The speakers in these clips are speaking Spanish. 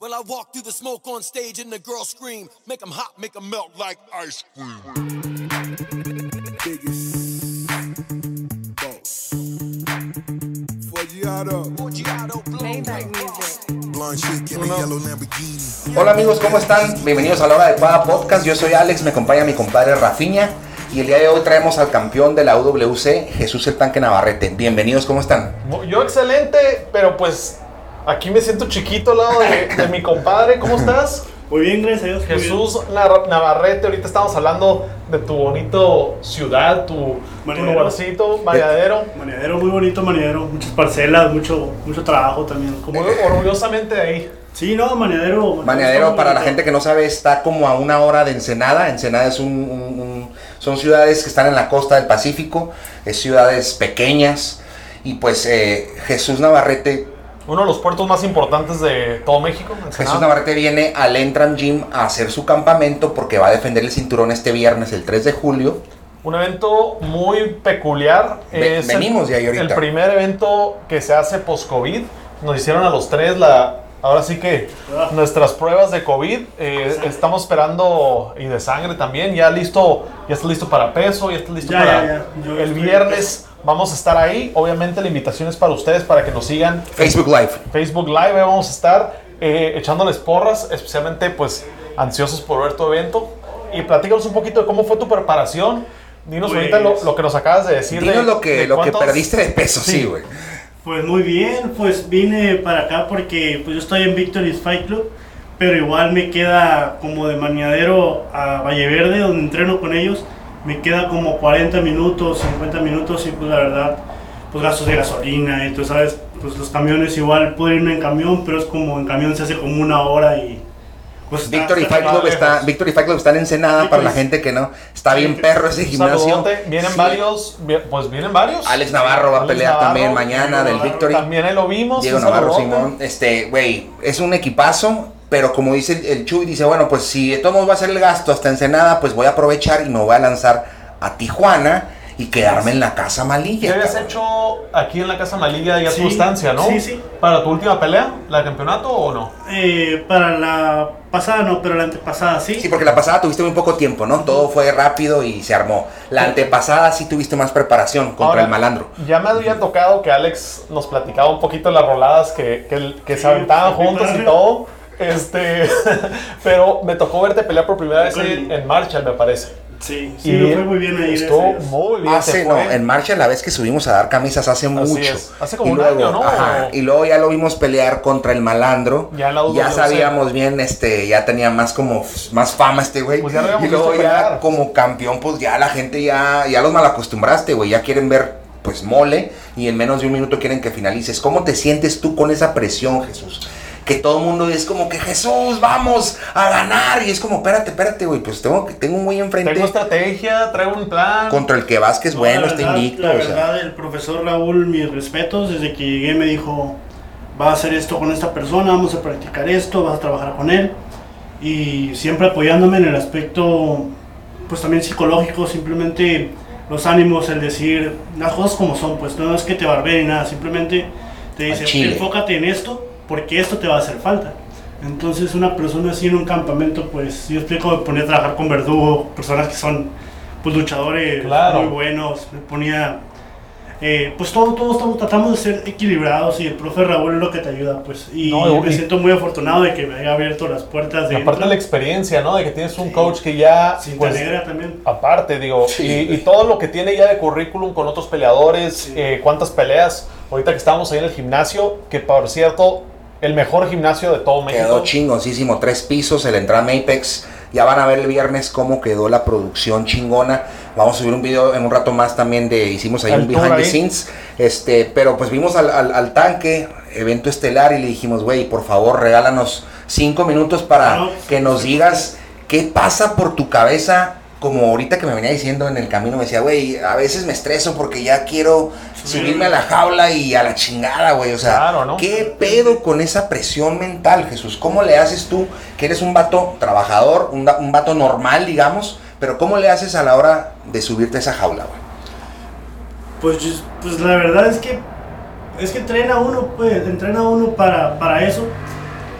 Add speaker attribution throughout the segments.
Speaker 1: Well, I walk through the smoke on stage and the girls scream, make 'em hot, make 'em melt like ice cream.
Speaker 2: biggest boss. Forgiato,
Speaker 3: Maybach music.
Speaker 2: blonde chick in a yellow Lamborghini.
Speaker 4: Hola amigos, ¿cómo están? Bienvenidos a la hora adecuada podcast. Yo soy Alex, me acompaña mi compadre Rafiña y el día de hoy traemos al campeón de la UWC, Jesús el Tanque Navarrete. Bienvenidos, ¿cómo están?
Speaker 5: Yo excelente, pero pues aquí me siento chiquito al lado de, de mi compadre. ¿Cómo estás?
Speaker 6: Muy bien, gracias a Dios.
Speaker 5: Jesús Navarrete, ahorita estamos hablando de tu bonito ciudad, tu, tu lugarcito,
Speaker 6: bien. Maniadero, muy bonito maniadero. Muchas parcelas, mucho, mucho trabajo también.
Speaker 5: Muy orgullosamente de ahí.
Speaker 6: Sí, no, maniadero.
Speaker 4: Maneadero,
Speaker 6: está
Speaker 4: para la gente que no sabe, está como a una hora de Ensenada. Ensenada es un, un- un- son ciudades que están en la costa del Pacífico, es ciudades pequeñas. Y pues eh, Jesús Navarrete,
Speaker 5: Uno de los puertos más importantes de todo México.
Speaker 4: Jesús Navarrete viene al Entram Gym a hacer su campamento porque va a defender el cinturón este viernes, el 3 de julio.
Speaker 5: Un evento muy peculiar.
Speaker 4: Ve-
Speaker 5: Es
Speaker 4: venimos
Speaker 5: el,
Speaker 4: ahí ahorita.
Speaker 5: El primer evento que se hace post-COVID. Nos hicieron a los tres la. Ahora sí que
Speaker 6: Ah.
Speaker 5: nuestras pruebas de COVID. eh, estamos esperando. Y de sangre también. Ya listo. Ya está listo para peso. Ya está listo
Speaker 6: Ya,
Speaker 5: para.
Speaker 6: ya, ya. Yo
Speaker 5: el viernes vamos a estar ahí. Obviamente la invitación es para ustedes. Para que nos sigan.
Speaker 4: Facebook Live.
Speaker 5: Facebook Live, ahí vamos a estar eh, echándoles porras, especialmente pues ansiosos por ver tu evento. Y platícanos un poquito de cómo fue tu preparación. Dinos
Speaker 6: Pues-
Speaker 5: ahorita lo, lo que nos acabas de decir.
Speaker 4: Dinos
Speaker 5: de-
Speaker 4: lo que,
Speaker 5: de
Speaker 4: lo que perdiste de peso, sí,
Speaker 5: Sí.
Speaker 6: Pues muy bien, pues vine para acá porque pues yo estoy en Victory's Fight Club, pero igual me queda como de maniadero a Valle Verde, donde entreno con ellos, me queda como 40 minutos, 50 minutos y pues la verdad, pues gastos de gasolina y tú sabes, pues los camiones igual puedo irme en camión, pero es como en camión se hace como una hora y pues está-
Speaker 4: Victory
Speaker 6: está
Speaker 4: Fight Club está, Victory Fight Club está en Ensenada para la gente que no. Está bien perro ese gimnasio.
Speaker 5: Vienen
Speaker 4: Sí.
Speaker 5: varios, pues vienen varios.
Speaker 4: Alex Navarro va a
Speaker 5: Alex
Speaker 4: pelear
Speaker 5: Navarro,
Speaker 4: también mañana
Speaker 6: Diego
Speaker 4: del
Speaker 6: Navarro
Speaker 4: Victory.
Speaker 5: También ahí lo vimos.
Speaker 4: Diego Navarro
Speaker 5: saludote.
Speaker 4: Simón. Este, güey, es un equipazo. Pero como dice el, el Chuy, dice, bueno, pues si de todos modos va a ser el gasto hasta Ensenada, pues voy a aprovechar y me voy a lanzar a Tijuana y quedarme en la casa
Speaker 5: ¿Qué
Speaker 4: malilla.
Speaker 5: habías
Speaker 4: cabrón.
Speaker 5: hecho aquí en la Casa Malilla ya tu
Speaker 6: Sí,
Speaker 5: estancia, no?
Speaker 6: sí, sí.
Speaker 5: ¿Para tu última pelea, la de campeonato o no?
Speaker 6: Eh, para la pasada no, pero la antepasada sí.
Speaker 4: Sí, porque la pasada tuviste muy poco tiempo, ¿no? Todo fue rápido y se armó. La antepasada sí tuviste más preparación contra
Speaker 5: Ahora,
Speaker 4: el malandro.
Speaker 5: Ya me había tocado que Alex nos platicaba un poquito las roladas que, que, que se aventaban juntos y todo. Este, pero me tocó verte pelear por primera vez en, en Marshall, me parece.
Speaker 6: Sí, sí, me fue muy bien ahí.
Speaker 5: Estuvo muy bien.
Speaker 4: Hace,
Speaker 5: te
Speaker 4: no, en marcha la vez que subimos a dar camisas hace mucho.
Speaker 5: es. Hace como
Speaker 4: Y
Speaker 5: un
Speaker 4: luego,
Speaker 5: año, ¿no?
Speaker 4: ajá, y luego ya lo vimos pelear contra el malandro.
Speaker 5: Ya la
Speaker 4: Ya sabíamos bien, este, ya tenía más como más fama este güey.
Speaker 5: Pues ya lo habíamos
Speaker 4: y luego ya
Speaker 5: pelear.
Speaker 4: como campeón, pues ya la gente ya, ya los malacostumbraste, güey. Ya quieren ver pues mole y en menos de un minuto quieren que finalices. ¿Cómo te sientes tú con esa presión, Jesús? Que todo el mundo es como que Jesús, vamos a ganar. Y es como, espérate, espérate, güey. Pues tengo, tengo muy enfrente
Speaker 5: Tengo estrategia, traigo un plan.
Speaker 4: contra el que Vázquez,
Speaker 6: No,
Speaker 4: bueno, está
Speaker 6: verdad-
Speaker 4: invicto.
Speaker 6: La
Speaker 4: o sea.
Speaker 6: verdad, el profesor Raúl, mis respetos, desde que llegué me dijo, vas a hacer esto con esta persona, vamos a practicar esto, vas a trabajar con él. Y siempre apoyándome en el aspecto, pues también psicológico, simplemente los ánimos, el decir las cosas como son, pues no es que te barbeen ni nada, simplemente te dice, enfócate en esto, porque esto te va a hacer falta. Entonces una persona así en un campamento, pues yo explico, me ponía a trabajar con verdugo, personas que son pues luchadores
Speaker 5: Claro.
Speaker 6: muy buenos, me ponía, eh, pues todo, todos estamos, tratamos de ser equilibrados y el profe Raúl es lo que te ayuda, pues, y
Speaker 5: No, y-
Speaker 6: me siento muy afortunado de que me haya abierto las puertas de
Speaker 5: Aparte de la experiencia, ¿no? De que tienes un coach que ya.
Speaker 6: Cinta
Speaker 5: pues,
Speaker 6: también.
Speaker 5: Aparte, digo,
Speaker 4: Sí,
Speaker 5: y, y todo lo que tiene ya de currículum con otros peleadores,
Speaker 6: Sí.
Speaker 5: eh, cuántas peleas. Ahorita que estábamos ahí en el gimnasio, que por cierto, el mejor gimnasio de todo México.
Speaker 4: Quedó chingoncísimo, tres pisos, el entram Apex. Ya van a ver el viernes cómo quedó la producción chingona. Vamos a subir un video en un rato más también de, hicimos ahí
Speaker 5: El
Speaker 4: un behind the scenes. Este, pero pues vimos al, al- al tanque, evento estelar, y le dijimos, güey, por favor, regálanos cinco minutos para
Speaker 6: No,
Speaker 4: que nos digas qué pasa por tu cabeza. Como ahorita que me venía diciendo en el camino, me decía, güey, a veces me estreso porque ya quiero subirme a la jaula y a la chingada, güey. O sea,
Speaker 5: Claro, ¿no?
Speaker 4: ¿qué pedo con esa presión mental, Jesús? ¿Cómo le haces tú, que eres un vato trabajador, un, un vato normal, digamos, pero cómo le haces a la hora de subirte a esa jaula, güey?
Speaker 6: Pues, pues la verdad es que es que entrena uno, pues, entrena uno para, para eso.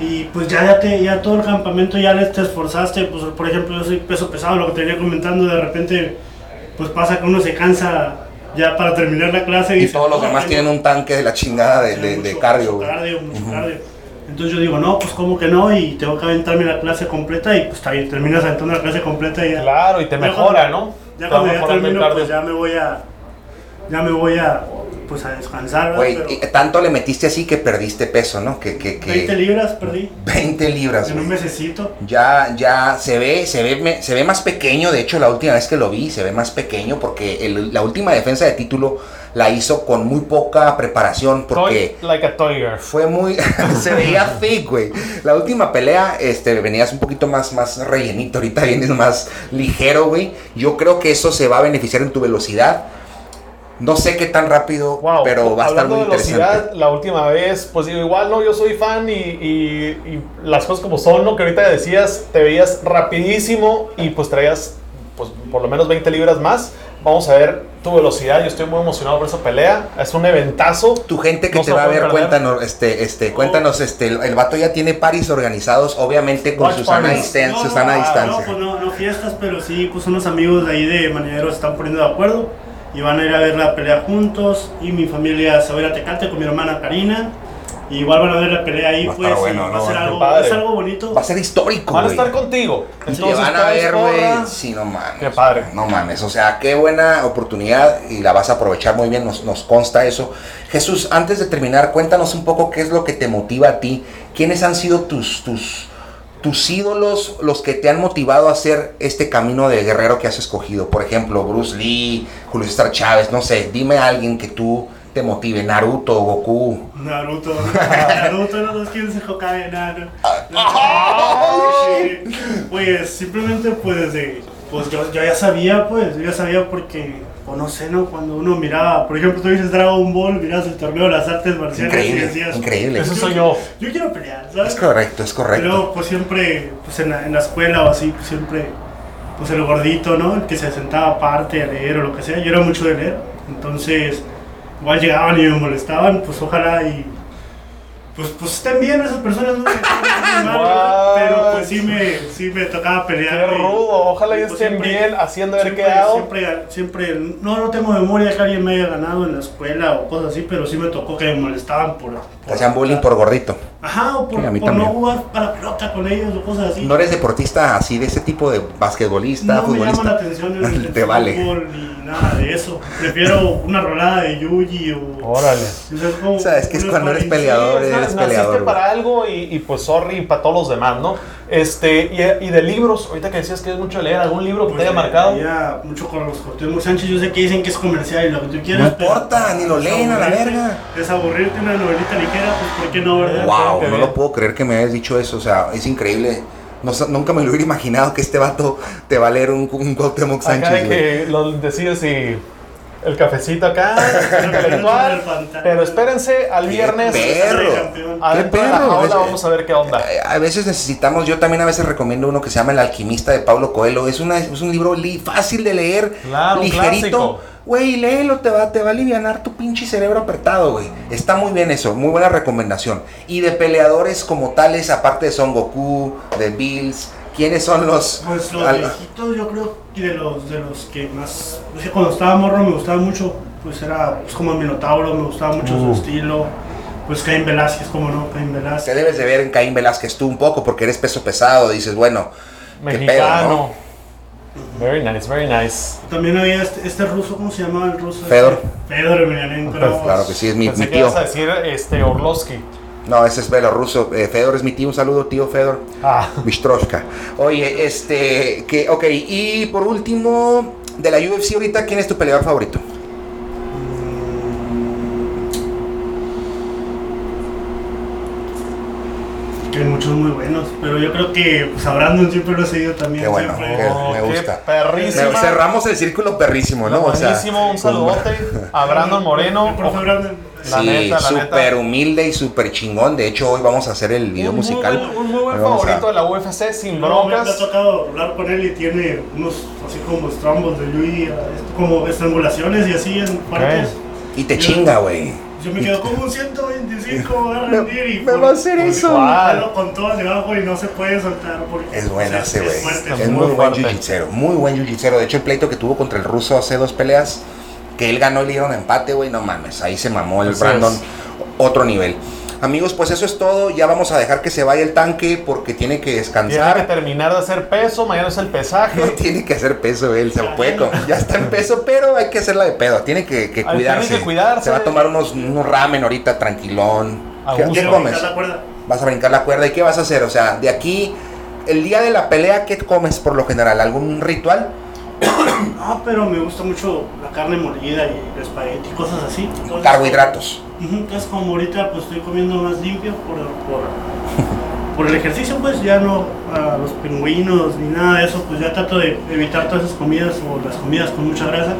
Speaker 6: Y pues ya, ya, te, ya todo el campamento ya les te esforzaste, pues por ejemplo yo soy peso pesado, lo que te venía comentando, de repente pues pasa que uno se cansa ya para terminar la clase.
Speaker 4: Y
Speaker 6: dice,
Speaker 4: todos los
Speaker 6: "No,
Speaker 4: demás tienen un tanque de la chingada de, de,
Speaker 6: mucho-
Speaker 4: cardio,
Speaker 6: mucho cardio, mucho cardio. Entonces yo digo, no, pues como que no, y tengo que aventarme la clase completa y pues está bien, terminas aventando la clase completa y ya.
Speaker 5: Claro, y te
Speaker 6: Ya
Speaker 5: mejora,
Speaker 6: cuando-
Speaker 5: ¿no?
Speaker 6: Ya
Speaker 5: Te
Speaker 6: cuando ya termino, pues ya me voy a, ya me voy a, pues a descansar, ¿verdad?
Speaker 4: Güey,
Speaker 6: Pero
Speaker 4: y tanto le metiste así que perdiste peso, ¿no? Que, que, que
Speaker 6: 20 libras perdí
Speaker 4: 20 libras,
Speaker 6: en un mesecito.
Speaker 4: Ya, ya se ve, se ve, me- se ve más pequeño. De hecho, la última vez que lo vi, se ve más pequeño porque el- la última defensa de título la hizo con muy poca preparación porque
Speaker 5: Toy like a toyer.
Speaker 4: fue muy, se veía thick, güey. La última pelea, este, venías un poquito más, más rellenito. Ahorita vienes más ligero, güey. Yo creo que eso se va a beneficiar en tu velocidad. No sé qué tan rápido,
Speaker 5: Wow,
Speaker 4: pero va a estar muy
Speaker 5: velocidad,
Speaker 4: interesante.
Speaker 5: la última vez, pues digo, igual no, yo soy fan y, y- y las cosas como son, ¿no? Que ahorita decías, te veías rapidísimo y pues traías, pues por lo menos 20 libras más. Vamos a ver tu velocidad, yo estoy muy emocionado por esa pelea, es un eventazo.
Speaker 4: Tu gente que
Speaker 5: No
Speaker 4: te va a ver,
Speaker 5: perder.
Speaker 4: cuéntanos, este, este, cuéntanos, este, el, el vato ya tiene paris organizados, obviamente con
Speaker 5: Watch
Speaker 4: Susana, distan-
Speaker 6: No, no,
Speaker 4: Susana
Speaker 6: ah,
Speaker 4: distancia.
Speaker 6: No, pues no, no fiestas, pero sí, pues unos amigos de ahí de Maniaderos se están poniendo de acuerdo y van a ir a ver la pelea juntos y mi familia se va a ir a Tecate con mi hermana Karina. Y igual van a ver la pelea ahí,
Speaker 4: Va a
Speaker 6: pues,
Speaker 4: bueno,
Speaker 6: va a ser algo,
Speaker 5: padre.
Speaker 6: es algo bonito.
Speaker 4: Va a ser histórico,
Speaker 5: Van a
Speaker 4: güey.
Speaker 5: estar contigo. Entonces,
Speaker 4: van a ver, güey. Sí, no mames.
Speaker 5: Qué padre.
Speaker 4: No mames. O sea, qué buena oportunidad y la vas a aprovechar muy bien. Nos, nos consta eso. Jesús, antes de terminar, cuéntanos un poco qué es lo que te motiva a ti. ¿Quiénes han sido tus, tus, tus ídolos, los que te han motivado a hacer este camino de guerrero que has escogido? Por ejemplo, Bruce Lee, Julio César Chávez, no sé. Dime a alguien que tú te motive. Naruto, Goku.
Speaker 6: Naruto, Naruto, no los quieren se Hokage, nada. Sí, Pues simplemente pues de, pues yo, yo ya sabía pues, yo ya sabía porque, o no sé, ¿no? Cuando uno miraba, por ejemplo, tú dices Dragon Ball, miras el torneo de las artes marciales y
Speaker 4: Increíble,
Speaker 6: decías,
Speaker 4: increíble.
Speaker 5: Eso soy yo.
Speaker 6: yo quiero pelear, ¿sabes?
Speaker 4: Es correcto, es correcto.
Speaker 6: Pero pues siempre, pues en la, en la escuela o así, pues siempre, pues el gordito, ¿no? El que se sentaba aparte a leer o lo que sea, yo era mucho de leer, entonces igual llegaban y me molestaban, pues ojalá y pues, pues estén bien esas personas, ¿no?
Speaker 5: What?
Speaker 6: pero pues sí me, sí me tocaba
Speaker 5: Qué
Speaker 6: pelear. y-
Speaker 5: rudo. Ojalá y
Speaker 6: pues,
Speaker 5: estén
Speaker 6: siempre-
Speaker 5: bien haciendo haber
Speaker 6: siempre,
Speaker 5: quedado.
Speaker 6: Siempre, siempre, no, no tengo memoria que alguien me haya ganado en la escuela o cosas así, pero sí me tocó que me molestaban por...
Speaker 4: Hacían bullying por gordito.
Speaker 6: Ajá, o por,
Speaker 4: Sí,
Speaker 6: no jugar para la pelota con ellos o cosas así.
Speaker 4: ¿No eres deportista así de ese tipo de basquetbolista,
Speaker 6: No me llama la
Speaker 4: futbolista?
Speaker 6: atención el, el
Speaker 4: Te vale.
Speaker 6: fútbol ni nada de eso. Prefiero una rolada de Yuji o...
Speaker 5: Órale.
Speaker 6: o sea, es como
Speaker 4: O sea, es que es cuando eres peleador,
Speaker 5: Sí,
Speaker 4: eres
Speaker 5: naciste
Speaker 4: peleador, güey.
Speaker 5: para algo y, y, pues sorry para todos los demás, ¿no? Este, y, y de libros, ahorita que decías que es mucho de leer, ¿algún libro que
Speaker 6: Pues,
Speaker 5: te haya marcado?
Speaker 6: Ya mucho con los Cuauhtémoc Sánchez. Yo sé que dicen que es comercial y lo que tú quieras.
Speaker 4: No
Speaker 6: pero
Speaker 4: importa, ni lo leen a la verga.
Speaker 6: Es aburrirte una novelita ligera, pues ¿por qué no, verdad?
Speaker 4: Wow, no
Speaker 5: bien.
Speaker 4: lo puedo creer que me hayas dicho eso. O sea, es increíble. No, nunca me lo hubiera imaginado que este vato te va a leer un, un Cuauhtémoc
Speaker 5: Acá de
Speaker 4: Sánchez,
Speaker 5: que lo decides y el cafecito acá,
Speaker 6: El
Speaker 5: intelectual. Pero espérense al
Speaker 4: Qué
Speaker 5: viernes.
Speaker 4: perro. Qué es-
Speaker 5: vamos a ver qué onda.
Speaker 4: Eh, A veces necesitamos, yo también a veces recomiendo uno que se llama El alquimista de Pablo Coelho. Es, una, es un libro li- fácil de leer,
Speaker 5: Claro,
Speaker 4: ligerito. Güey, léelo, te va, te va a aliviar tu pinche cerebro apretado, güey. Está muy bien eso, muy buena recomendación. Y de peleadores como tales, aparte de Son Goku, de Bills, ¿quiénes son los...?
Speaker 6: Pues los
Speaker 4: al-
Speaker 6: viejitos, yo creo que de los, de los que más. Es que cuando estaba morro me gustaba mucho, pues era pues, como el Minotauro, me gustaba mucho
Speaker 5: Uh.
Speaker 6: su estilo. Pues Caín Velázquez, como no, Caín
Speaker 4: Te
Speaker 6: Velázquez.
Speaker 4: debes de ver en Caín Velázquez tú un poco porque eres peso pesado. Dices, bueno, qué pedo,
Speaker 5: Mexicano.
Speaker 4: ¿no?
Speaker 5: Very nice, very nice.
Speaker 6: También había este, este ruso, ¿cómo se llamaba el ruso?
Speaker 4: Fedor.
Speaker 6: Fedor Emelianenko. ¿no?
Speaker 4: Claro que sí, es mi,
Speaker 5: Pensé
Speaker 4: mi
Speaker 5: que
Speaker 4: tío.
Speaker 5: ibas a decir este, Orlovsky.
Speaker 4: No, ese es belorruso. Eh, Fedor es mi tío. Un saludo, tío Fedor.
Speaker 5: Ah,
Speaker 4: Bistroshka. Oye, este, que, ok, y por último, de la UFC ahorita, ¿quién es tu peleador favorito?
Speaker 6: Que hay muchos muy buenos, pero yo creo que pues a Brandon siempre lo he seguido también.
Speaker 4: Qué bueno,
Speaker 6: siempre.
Speaker 4: qué-
Speaker 5: oh,
Speaker 4: me
Speaker 5: qué
Speaker 4: gusta.
Speaker 5: perrísima.
Speaker 4: Me- cerramos el círculo perrísimo, ¿no? O sea,
Speaker 5: Buenísimo, un saludote a Brandon Moreno.
Speaker 6: Profe Brandon.
Speaker 5: La
Speaker 4: sí,
Speaker 5: neta, la
Speaker 4: súper
Speaker 5: neta.
Speaker 4: humilde y súper chingón. De hecho, hoy vamos a hacer el video
Speaker 5: un, muy
Speaker 4: musical.
Speaker 5: buen, un muy buen
Speaker 4: vamos a-
Speaker 5: favorito de la UFC, sin
Speaker 6: No, me, me ha
Speaker 5: broncas.
Speaker 6: tocado hablar con él y tiene unos así como estrambos de Luis, como estrangulaciones y así en partes.
Speaker 4: Y te chinga, güey.
Speaker 6: Yo me quedo como un 125 decir cómo va a rendir y
Speaker 4: me
Speaker 6: por-
Speaker 4: va a hacer eso.
Speaker 6: Con todo debajo y no se puede soltar porque
Speaker 4: Es bueno
Speaker 6: o sea,
Speaker 4: ese güey.
Speaker 6: fuerte.
Speaker 4: Es
Speaker 5: muy
Speaker 4: muy buen
Speaker 5: fuerte.
Speaker 4: jiu muy buen jiu De hecho, el pleito que tuvo contra el ruso hace dos peleas, que él ganó le dieron empate, güey, no mames. Ahí se mamó el
Speaker 5: Así
Speaker 4: Brandon.
Speaker 5: es.
Speaker 4: Otro nivel. Amigos, pues eso es todo. Ya vamos a dejar que se vaya el tanque porque tiene que
Speaker 5: Tiene que
Speaker 4: descansar.
Speaker 5: terminar de hacer peso, mañana es el pesaje.
Speaker 4: No tiene que hacer peso él, se puede Ya está en peso, pero hay que hacerla de pedo. Tiene que, cuidarse.
Speaker 5: tiene que cuidarse.
Speaker 4: Se va a tomar unos, unos ramen ahorita tranquilón. ¿Qué, qué comes?
Speaker 6: brincar la cuerda.
Speaker 4: Vas a brincar la cuerda. ¿Y qué vas a hacer? O sea, de aquí, el día de la pelea, ¿qué comes por lo general? ¿Algún ritual?
Speaker 6: No, pero me gusta mucho la carne molida y el espagueti, cosas así. Entonces,
Speaker 4: Carbohidratos.
Speaker 6: Entonces como ahorita pues estoy comiendo más limpio por, por, por el ejercicio, pues ya no a los pingüinos ni nada de eso, pues ya trato de evitar todas esas comidas o las comidas con mucha grasa.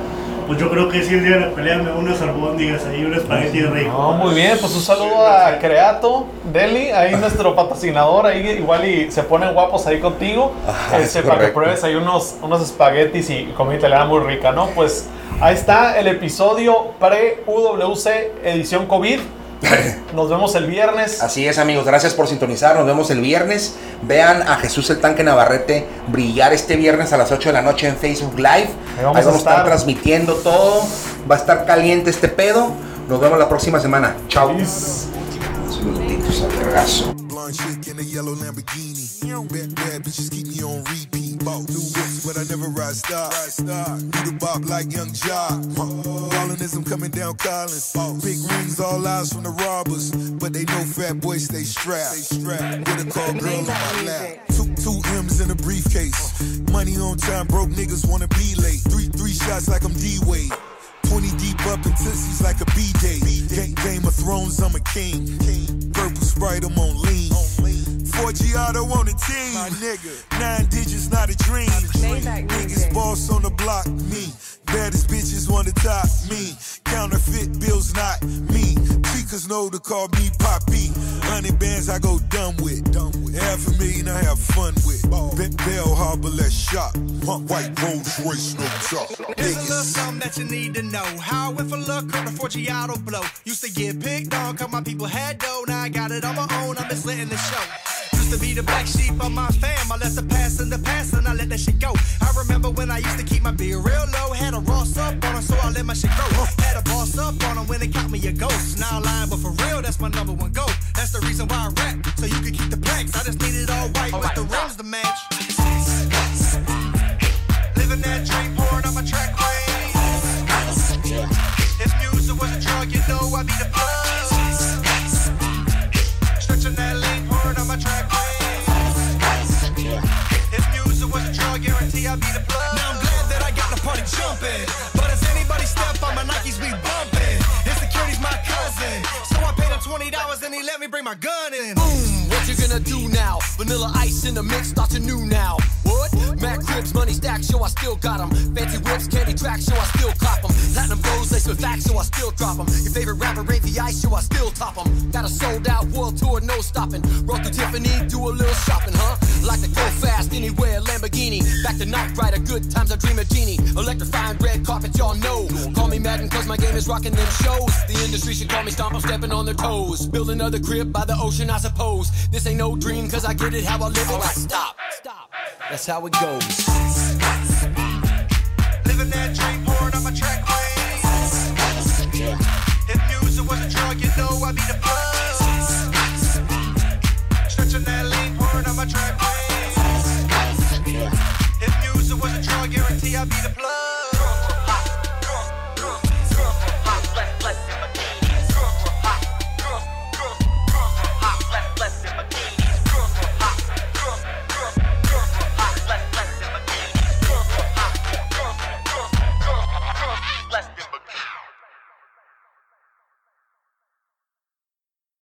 Speaker 6: Pues yo creo que si el día de la pelea me unas albóndigas ahí, un espagueti rico.
Speaker 5: No, muy bien, pues un saludo a Creato Deli, ahí nuestro patrocinador, ahí igual y se ponen guapos ahí contigo,
Speaker 4: Ajá,
Speaker 5: este,
Speaker 4: es
Speaker 5: para que pruebes ahí unos, unos espaguetis y comida italiana muy rica, ¿no? Pues ahí está el episodio pre-UWC edición COVID. Nos vemos el viernes.
Speaker 4: Así es, amigos. Gracias por sintonizar. Nos vemos el viernes. Vean a Jesús el Tanque Navarrete brillar este viernes a las 8 de la noche en Facebook Live. Ahí
Speaker 5: vamos
Speaker 4: vamos,
Speaker 5: a
Speaker 4: a estar
Speaker 5: estar.
Speaker 4: transmitiendo todo. Va a estar caliente este pedo. Nos vemos la próxima semana. Chao. Saluditos.
Speaker 2: Blonde chick in a yellow Lamborghini. Bad, bad bitches keep me on repeat. New whips, but I never ride star. Do the bop like Young Jock. Ballinism coming down Collins. Big rings, all eyes from the robbers. But they know fat boys stay strapped. Get a call girl on my lap. Two, two M's in a briefcase. Money on time, broke niggas wanna be late. Three, three shots like I'm D-Wade. 20 deep up in Tootsies like a B-Day. Game, of Thrones, I'm a king. Purple Sprite, I'm on lean. 4G auto on the team. My nigga. Nine digits, not a dream.
Speaker 3: Music.
Speaker 2: boss on the block, me. Baddest bitches wanna top me. Counterfeit bills, not me. Tweakers know to call me Poppy. Hundred bands I go dumb with. Dumb with. Half a million I have fun with. Be- Bell Harbor, let's shop. White Rolls Royce, no top.
Speaker 7: Here's a little something that you need to know. How I went for luck on the 4G auto blow. Used to get picked on, cause my people had dough. Now I got it on my own, I'm just letting the show. Used to be the black sheep of my fam. I let the past in the past and I let that shit go. I remember when I used to keep my beer real low. Had a Ross up on her, so I let my shit go. Had a boss up on they caught me a ghost. Now lying, but for real, that's my number one goal. That's the reason why I rap, so you can keep the plaques. I just need it all white with the rims to match. Living that dream, pouring on my track. If music was a drug, you know I'd be the plug. Stretching that pouring on my track. If music was a drug, guarantee I'd be the plug. Now I'm glad that I got the party jumping. But anybody step on my Nikes, we let me bring my gun in.
Speaker 1: Boom, what you gonna do now? Vanilla ice in the mix, starts new now. What? Mac cribs, money stacks, yo, I still got them. Fancy whips, candy tracks, yo, I still cop them. Platinum flows, laced with facts, yo, I still drop them. Your favorite rapper, Ice, yo, I still top them. Got a sold out world tour, no stopping. Roll through Tiffany, do a little shopping, huh? Like to go fast anywhere, Lamborghini. Back to Night Rider, good times, I dream of genie. Electrifying red carpet, y'all know. Call me Madden, cause my game is rocking them shows. The industry should call me Stomp, I'm stepping on their toes. Build another crib by the ocean, I suppose. This ain't no dream, cause I get it how I live it. Alright, stop. Stop. That's how it goes.
Speaker 7: Living that dream, pouring on my track lane. If music was a drug, you know I'd be the plug. Stretching that lean, pouring on my track lane. If music was a drug, guarantee I'd be the plug.